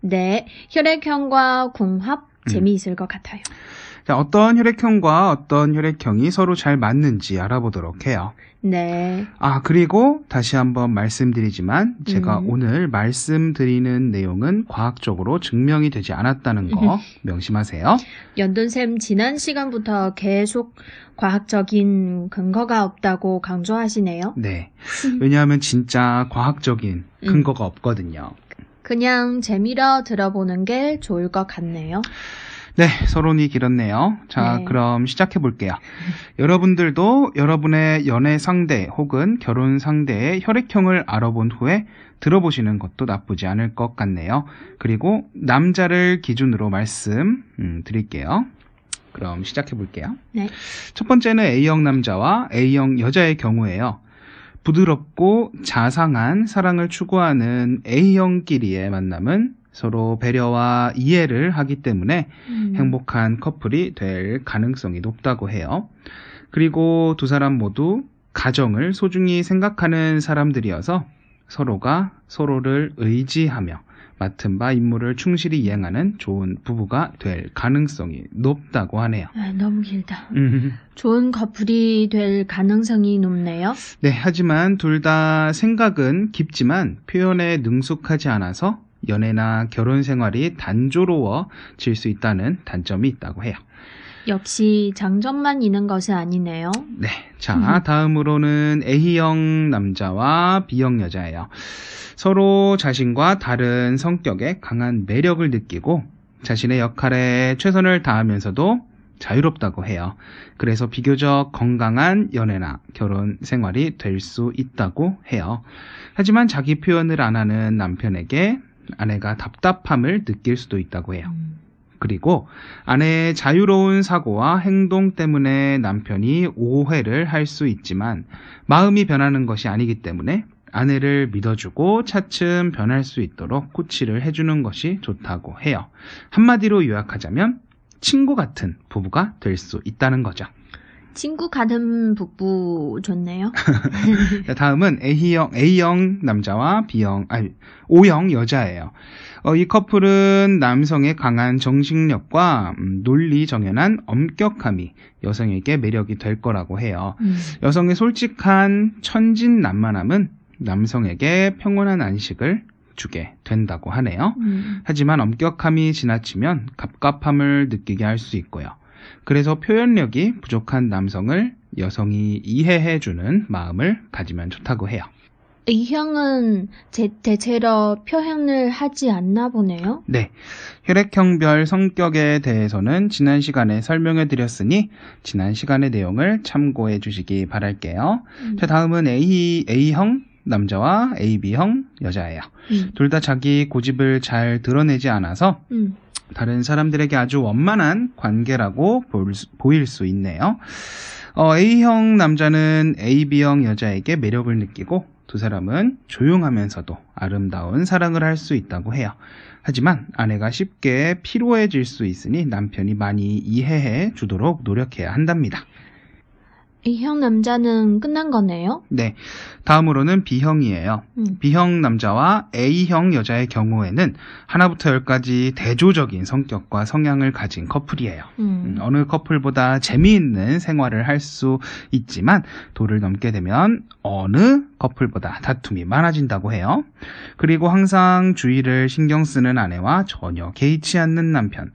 네, 혈액형과 궁합 재미있을 것 같아요. 자, 어떤 혈액형과 어떤 혈액형이 서로 잘 맞는지 알아보도록 해요. 네, 아, 그리고 다시 한번 말씀드리지만 제가 음. 오늘 말씀드리는 내용은 과학적으로 증명이 되지 않았다는 거 명심하세요. 연돈쌤 지난 시간부터 계속 과학적인 근거가 없다고 강조하시네요. 네. 왜냐하면 진짜 과학적인 음. 근거가 없거든요. 그냥 재미로 들어보는 게 좋을 것 같네요. 네, 서론이 길었네요. 자, 네. 그럼 시작해 볼게요. 여러분들도 여러분의 연애 상대 혹은 결혼 상대의 혈액형을 알아본 후에 들어보시는 것도 나쁘지 않을 것 같네요. 그리고 남자를 기준으로 말씀 음, 드릴게요. 그럼 시작해 볼게요. 네. 첫 번째는 A형 남자와 A형 여자의 경우에요. 부드럽고 자상한 사랑을 추구하는 A형끼리의 만남은 서로 배려와 이해를 하기 때문에 음, 행복한 커플이 될 가능성이 높다고 해요. 그리고 두 사람 모두 가정을 소중히 생각하는 사람들이어서 서로가 서로를 의지하며 맡은 바 임무를 충실히 이행하는 좋은 부부가 될 가능성이 높다고 하네요. 아, 너무 길다. 음, 좋은 커플이 될 가능성이 높네요. 네, 하지만 둘 다 생각은 깊지만 표현에 능숙하지 않아서 연애나 결혼 생활이 단조로워질 수 있다는 단점이 있다고 해요. 역시 장점만 있는 것은 아니네요. 네. 자, 다음으로는 A형 남자와 B형 여자예요. 서로 자신과 다른 성격에 강한 매력을 느끼고 자신의 역할에 최선을 다하면서도 자유롭다고 해요. 그래서 비교적 건강한 연애나 결혼 생활이 될 수 있다고 해요. 하지만 자기 표현을 안 하는 남편에게 아내가 답답함을 느낄 수도 있다고 해요. 음, 그리고 아내의 자유로운 사고와 행동 때문에 남편이 오해를 할 수 있지만 마음이 변하는 것이 아니기 때문에 아내를 믿어주고 차츰 변할 수 있도록 코치를 해주는 것이 좋다고 해요. 한마디로 요약하자면 친구 같은 부부가 될 수 있다는 거죠. 친구 같은 부부 좋네요. 자, 다음은 A형, A형 남자와 B형, 아니, O형 여자예요. 어, 이 커플은 남성의 강한 정신력과 음, 논리 정연한 엄격함이 여성에게 매력이 될 거라고 해요. 음, 여성의 솔직한 천진난만함은 남성에게 평온한 안식을 주게 된다고 하네요. 음, 하지만 엄격함이 지나치면 갑갑함을 느끼게 할 수 있고요. 그래서 표현력이 부족한 남성을 여성이 이해해주는 마음을 가지면 좋다고 해요. A형은 제, 대체로 표현을 하지 않나 보네요. 네. 혈액형별 성격에 대해서는 지난 시간에 설명해 드렸으니 지난 시간의 내용을 참고해 주시기 바랄게요. 음, 자, 다음은 A, A형 남자와 AB형 여자예요. 음, 둘다 자기 고집을 잘 드러내지 않아서 음, 다른 사람들에게 아주 원만한 관계라고 볼 수- 보일 수 있네요. 어, A형 남자는 AB형 여자에게 매력을 느끼고 두 사람은 조용하면서도 아름다운 사랑을 할 수 있다고 해요. 하지만 아내가 쉽게 피로해질 수 있으니 남편이 많이 이해해 주도록 노력해야 한답니다. A형 남자는 끝난 거네요? 네. 다음으로는 B형이에요. 음. B형 남자와 A형 여자의 경우에는 하나부터 열까지 대조적인 성격과 성향을 가진 커플이에요. 음, 음. 어느 커플보다 재미있는 생활을 할 수 있지만 도를 넘게 되면 어느 커플보다 다툼이 많아진다고 해요. 그리고 항상 주의를 신경 쓰는 아내와 전혀 개의치 않는 남편.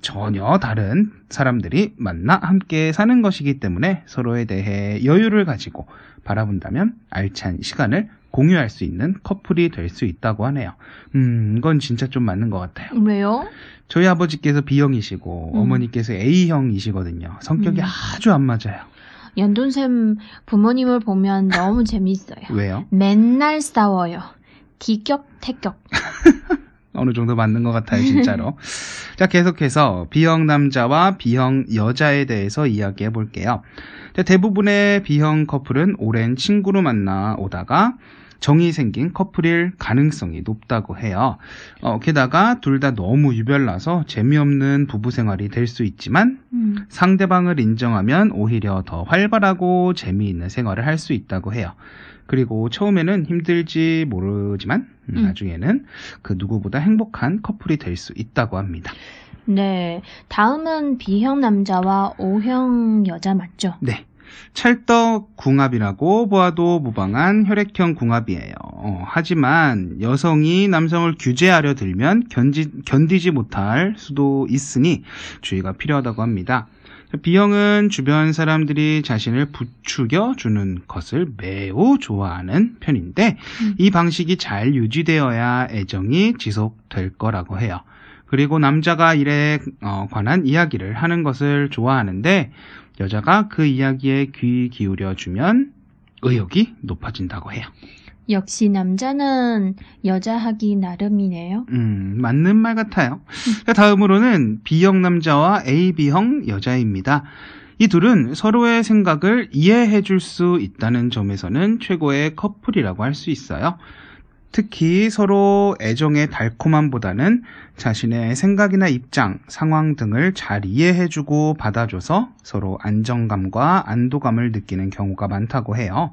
전혀 다른 사람들이 만나 함께 사는 것이기 때문에 서로에 대해 여유를 가지고 바라본다면 알찬 시간을 공유할 수 있는 커플이 될 수 있다고 하네요. 음, 이건 진짜 좀 맞는 것 같아요. 왜요? 저희 아버지께서 B형이시고 음. 어머니께서 A형이시거든요. 성격이 음. 아주 안 맞아요. 연돈쌤 부모님을 보면 너무 재미있어요. 왜요? 맨날 싸워요. 티격태격. 어느 정도 맞는 것 같아요, 진짜로. 자, 계속해서 B형 남자와 B형 여자에 대해서 이야기해 볼게요. 자, 대부분의 B형 커플은 오랜 친구로 만나 오다가 정이 생긴 커플일 가능성이 높다고 해요. 어, 게다가 둘 다 너무 유별나서 재미없는 부부 생활이 될 수 있지만 음. 상대방을 인정하면 오히려 더 활발하고 재미있는 생활을 할 수 있다고 해요. 그리고 처음에는 힘들지 모르지만 음, 음. 나중에는 그 누구보다 행복한 커플이 될 수 있다고 합니다. 네. 다음은 B형 남자와 O형 여자 맞죠? 네. 찰떡 궁합이라고 보아도 무방한 혈액형 궁합이에요. 어, 하지만 여성이 남성을 규제하려 들면 견지, 견디지 못할 수도 있으니 주의가 필요하다고 합니다. B형은 주변 사람들이 자신을 부추겨 주는 것을 매우 좋아하는 편인데 음. 이 방식이 잘 유지되어야 애정이 지속될 거라고 해요. 그리고 남자가 일에 어, 관한 이야기를 하는 것을 좋아하는데 여자가 그 이야기에 귀 기울여 주면 의욕이 높아진다고 해요. 역시 남자는 여자 하기 나름이네요. 음, 맞는 말 같아요. 자, 다음으로는 B형 남자와 AB형 여자입니다. 이 둘은 서로의 생각을 이해해 줄 수 있다는 점에서는 최고의 커플이라고 할 수 있어요. 특히 서로 애정의 달콤함보다는 자신의 생각이나 입장, 상황 등을 잘 이해해주고 받아줘서 서로 안정감과 안도감을 느끼는 경우가 많다고 해요.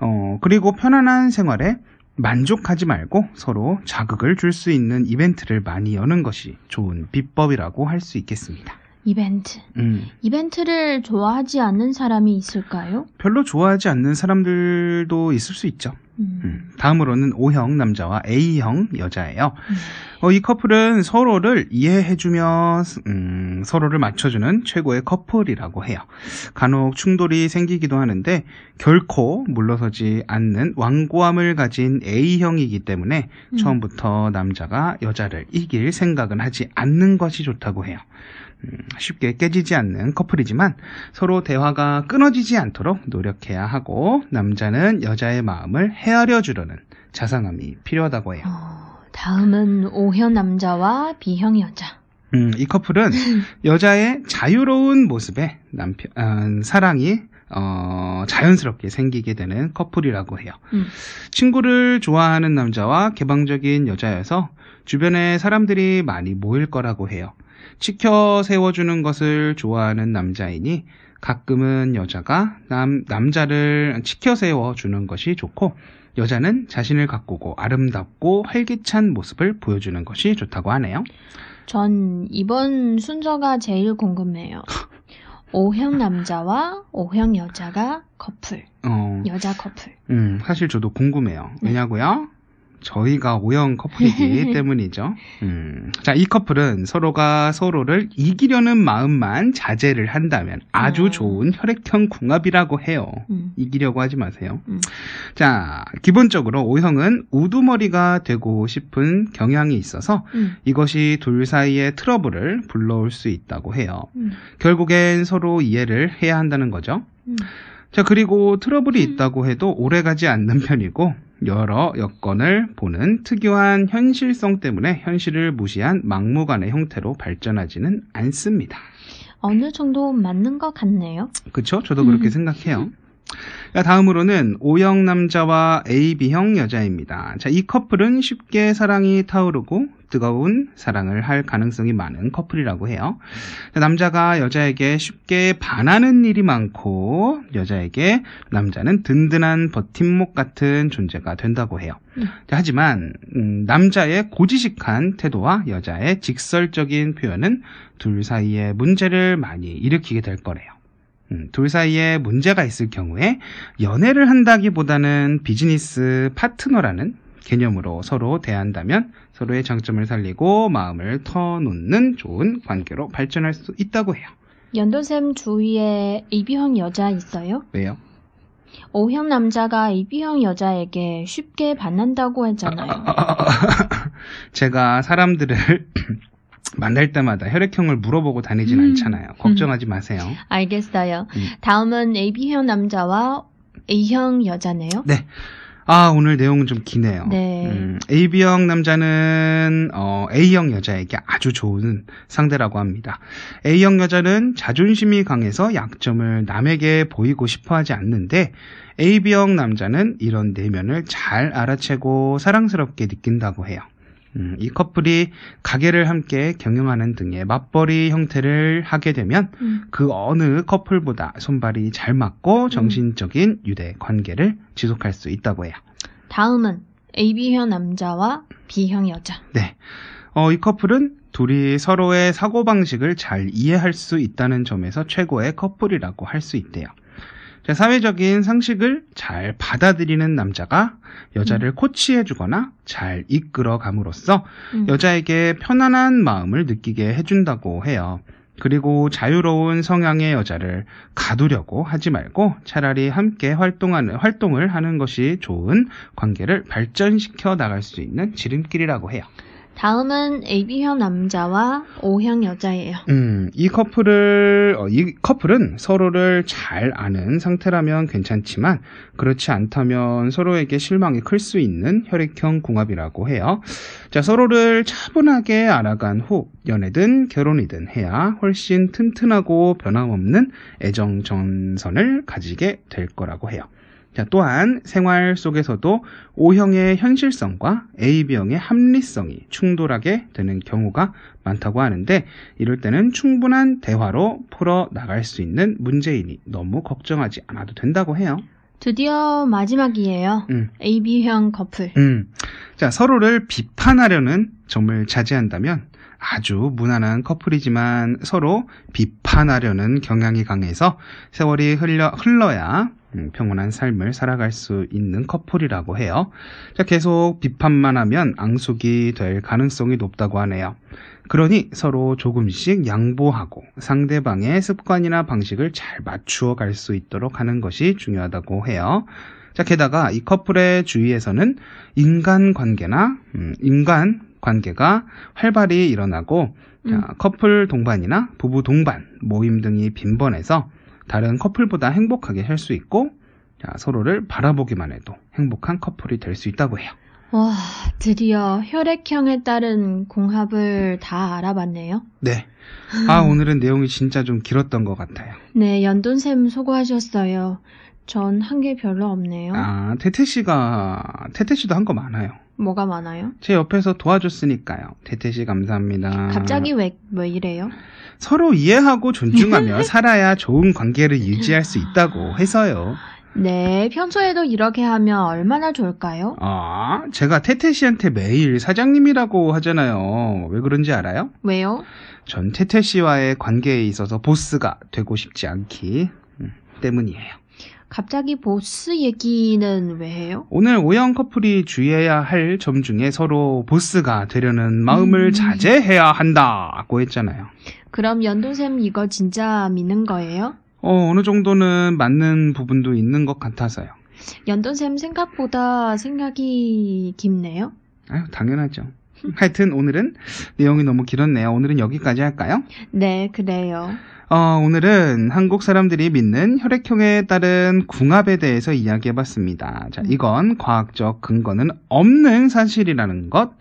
어, 그리고 편안한 생활에 만족하지 말고 서로 자극을 줄 수 있는 이벤트를 많이 여는 것이 좋은 비법이라고 할 수 있겠습니다. 이벤트. 음, 이벤트를 좋아하지 않는 사람이 있을까요? 별로 좋아하지 않는 사람들도 있을 수 있죠. 음. 음, 다음으로는 O형 남자와 A형 여자예요. 음. 어, 이 커플은 서로를 이해해주며 음, 서로를 맞춰주는 최고의 커플이라고 해요. 간혹 충돌이 생기기도 하는데 결코 물러서지 않는 완고함을 가진 A형이기 때문에 음. 처음부터 남자가 여자를 이길 생각은 하지 않는 것이 좋다고 해요. 음, 쉽게 깨지지 않는 커플이지만 서로 대화가 끊어지지 않도록 노력해야 하고 남자는 여자의 마음을 헤아려 주려는 자상함이 필요하다고 해요. 어, 다음은 O형 남자와 B형 여자. 음, 이 커플은 여자의 자유로운 모습에 남편 음, 사랑이 어, 자연스럽게 생기게 되는 커플이라고 해요. 음. 친구를 좋아하는 남자와 개방적인 여자여서 주변에 사람들이 많이 모일 거라고 해요. 치켜 세워주는 것을 좋아하는 남자이니 가끔은 여자가 남, 남자를 치켜 세워주는 것이 좋고 여자는 자신을 가꾸고 아름답고 활기찬 모습을 보여주는 것이 좋다고 하네요. 전 이번 순서가 제일 궁금해요. O형 남자와 O형 여자가 커플. 어, 여자 커플. 음, 사실 저도 궁금해요. 네. 왜냐고요? 저희가 O형 커플이기 때문이죠. 음, 자, 이 커플은 서로가 서로를 이기려는 마음만 자제를 한다면 아주 어. 좋은 혈액형 궁합이라고 해요. 음. 이기려고 하지 마세요. 음. 자, 기본적으로 O형은 우두머리가 되고 싶은 경향이 있어서 음. 이것이 둘 사이의 트러블을 불러올 수 있다고 해요. 음. 결국엔 서로 이해를 해야 한다는 거죠. 음. 자, 그리고 트러블이 있다고 해도 오래 가지 않는 편이고, 여러 여건을 보는 특유한 현실성 때문에 현실을 무시한 막무가내 형태로 발전하지는 않습니다. 어느 정도 맞는 것 같네요. 그쵸? 저도 그렇게 음. 생각해요. 자, 다음으로는 O형 남자와 AB형 여자입니다. 자, 이 커플은 쉽게 사랑이 타오르고 뜨거운 사랑을 할 가능성이 많은 커플이라고 해요. 자, 남자가 여자에게 쉽게 반하는 일이 많고 여자에게 남자는 든든한 버팀목 같은 존재가 된다고 해요. 음. 자, 하지만 음, 남자의 고지식한 태도와 여자의 직설적인 표현은 둘 사이에 문제를 많이 일으키게 될 거래요. 음, 둘 사이에 문제가 있을 경우에 연애를 한다기보다는 비즈니스 파트너라는 개념으로 서로 대한다면 서로의 장점을 살리고 마음을 터놓는 좋은 관계로 발전할 수 있다고 해요. 연돈쌤 주위에 AB형 여자 있어요? 왜요? O형 남자가 AB형 여자에게 쉽게 반한다고 했잖아요. 제가 사람들을 만날 때마다 혈액형을 물어보고 다니진 음. 않잖아요. 걱정하지 마세요. 알겠어요. 음. 다음은 AB형 남자와 A형 여자네요. 네. 아, 오늘 내용은 좀 기네요. 네. 음, AB형 남자는 어, A형 여자에게 아주 좋은 상대라고 합니다. A형 여자는 자존심이 강해서 약점을 남에게 보이고 싶어 하지 않는데 AB형 남자는 이런 내면을 잘 알아채고 사랑스럽게 느낀다고 해요. 음, 이 커플이 가게를 함께 경영하는 등의 맞벌이 형태를 하게 되면 음. 그 어느 커플보다 손발이 잘 맞고 정신적인 유대 관계를 지속할 수 있다고 해요. 다음은 AB형 남자와 B형 여자. 네. 어, 이 커플은 둘이 서로의 사고방식을 잘 이해할 수 있다는 점에서 최고의 커플이라고 할 수 있대요. 자, 사회적인 상식을 잘 받아들이는 남자가 여자를 코치해주거나 잘 이끌어 감으로써 음. 여자에게 편안한 마음을 느끼게 해준다고 해요. 그리고 자유로운 성향의 여자를 가두려고 하지 말고 차라리 함께 활동하는, 활동을 하는 것이 좋은 관계를 발전시켜 나갈 수 있는 지름길이라고 해요. 다음은 AB형 남자와 O형 여자예요. 음, 이 커플을, 어, 이 커플은 서로를 잘 아는 상태라면 괜찮지만, 그렇지 않다면 서로에게 실망이 클 수 있는 혈액형 궁합이라고 해요. 자, 서로를 차분하게 알아간 후, 연애든 결혼이든 해야 훨씬 튼튼하고 변함없는 애정 전선을 가지게 될 거라고 해요. 자, 또한 생활 속에서도 O형의 현실성과 AB형의 합리성이 충돌하게 되는 경우가 많다고 하는데 이럴 때는 충분한 대화로 풀어 나갈 수 있는 문제이니 너무 걱정하지 않아도 된다고 해요. 드디어 마지막이에요. 음. AB형 커플. 음. 자, 서로를 비판하려는 점을 자제한다면 아주 무난한 커플이지만 서로 비판하려는 경향이 강해서 세월이 흘려, 흘러야 음, 평온한 삶을 살아갈 수 있는 커플이라고 해요. 자, 계속 비판만 하면 앙숙이 될 가능성이 높다고 하네요. 그러니 서로 조금씩 양보하고 상대방의 습관이나 방식을 잘 맞추어 갈 수 있도록 하는 것이 중요하다고 해요. 자, 게다가 이 커플의 주위에서는 인간 관계나, 음, 인간 관계가 활발히 일어나고, 자, 음. 커플 동반이나 부부 동반, 모임 등이 빈번해서 다른 커플보다 행복하게 할수 있고, 자, 서로를 바라보기만 해도 행복한 커플이 될 수 있다고 해요. 와, 드디어 혈액형에 따른 공합을 다 알아봤네요. 네. 아, 오늘은 내용이 진짜 좀 길었던 것 같아요. 네, 연돈쌤 수고하셨어요. 전 한 게 별로 없네요. 아, 태태 씨가, 태태 씨도 한 거 많아요. 뭐가 많아요? 제 옆에서 도와줬으니까요. 태태 씨 감사합니다. 갑자기 왜, 왜 이래요? 서로 이해하고 존중하며 살아야 좋은 관계를 유지할 수 있다고 해서요. 네, 평소에도 이렇게 하면 얼마나 좋을까요? 아, 제가 태태 씨한테 매일 사장님이라고 하잖아요. 왜 그런지 알아요? 왜요? 전 태태 씨와의 관계에 있어서 보스가 되고 싶지 않기 음, 때문이에요. 갑자기 보스 얘기는 왜 해요? 오늘 오형 커플이 주의해야 할 점 중에 서로 보스가 되려는 마음을 음. 자제해야 한다고 했잖아요. 그럼 연돈쌤 이거 진짜 믿는 거예요? 어, 어느 정도는 맞는 부분도 있는 것 같아서요. 연돈쌤 생각보다 생각이 깊네요. 아유, 당연하죠. 하여튼 오늘은 내용이 너무 길었네요. 오늘은 여기까지 할까요? 네, 그래요. 어, 오늘은 한국 사람들이 믿는 혈액형에 따른 궁합에 대해서 이야기해 봤습니다. 자, 이건 과학적 근거는 없는 사실이라는 것,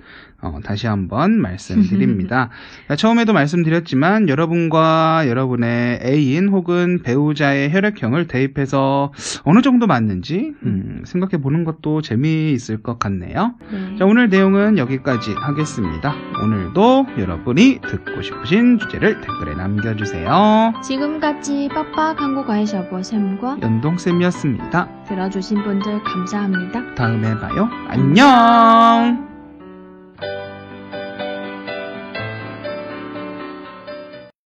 어, 다시 한번 말씀드립니다. 처음에도 말씀드렸지만 여러분과 여러분의 애인 혹은 배우자의 혈액형을 대입해서 어느 정도 맞는지 음, 생각해 보는 것도 재미있을 것 같네요. 네. 자, 오늘 내용은 여기까지 하겠습니다. 오늘도 여러분이 듣고 싶으신 주제를 댓글에 남겨주세요. 지금까지 빡빡 한국어의 셔보쌤과 연동쌤이었습니다. 들어주신 분들 감사합니다. 다음에 봐요. 안녕!